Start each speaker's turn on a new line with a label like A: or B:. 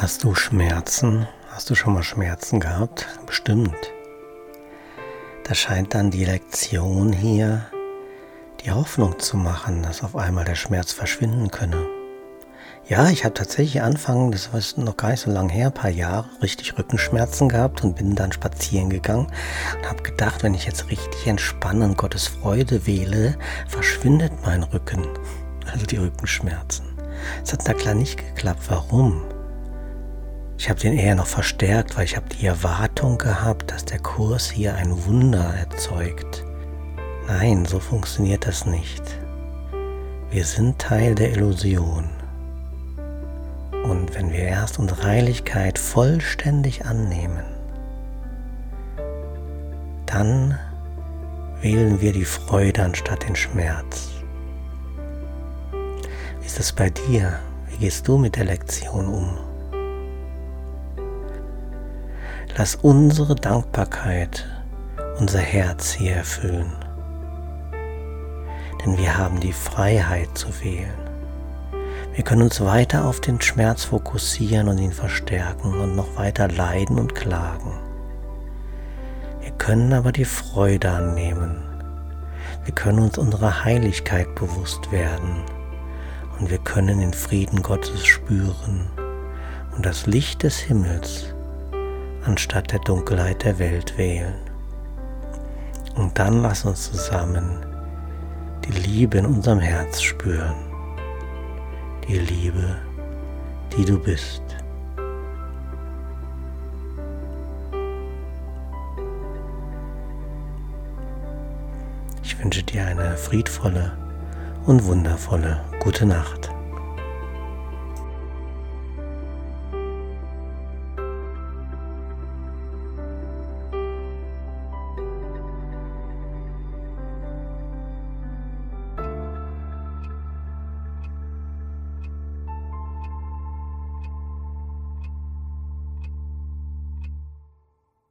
A: Hast du Schmerzen? Hast du schon mal Schmerzen gehabt? Bestimmt. Da scheint dann die Lektion hier die Hoffnung zu machen, dass auf einmal der Schmerz verschwinden könne. Ja, ich habe tatsächlich Anfang, das war noch gar nicht so lange her, ein paar Jahre, richtig Rückenschmerzen gehabt und bin dann spazieren gegangen und habe gedacht, wenn ich jetzt richtig entspanne und Gottes Freude wähle, verschwindet mein Rücken, also die Rückenschmerzen. Es hat da klar nicht geklappt. Warum? Ich habe den eher noch verstärkt, weil ich habe die Erwartung gehabt, dass der Kurs hier ein Wunder erzeugt. Nein, so funktioniert das nicht. Wir sind Teil der Illusion. Und wenn wir erst unsere Heiligkeit vollständig annehmen, dann wählen wir die Freude anstatt den Schmerz. Wie ist es bei dir? Wie gehst du mit der Lektion um? Lass unsere Dankbarkeit unser Herz hier erfüllen. Denn wir haben die Freiheit zu wählen. Wir können uns weiter auf den Schmerz fokussieren und ihn verstärken und noch weiter leiden und klagen. Wir können aber die Freude annehmen. Wir können uns unserer Heiligkeit bewusst werden und wir können den Frieden Gottes spüren und das Licht des Himmels anstatt der Dunkelheit der Welt wählen. Und dann lass uns zusammen die Liebe in unserem Herz spüren. Die Liebe, die du bist. Ich wünsche dir eine friedvolle und wundervolle gute Nacht.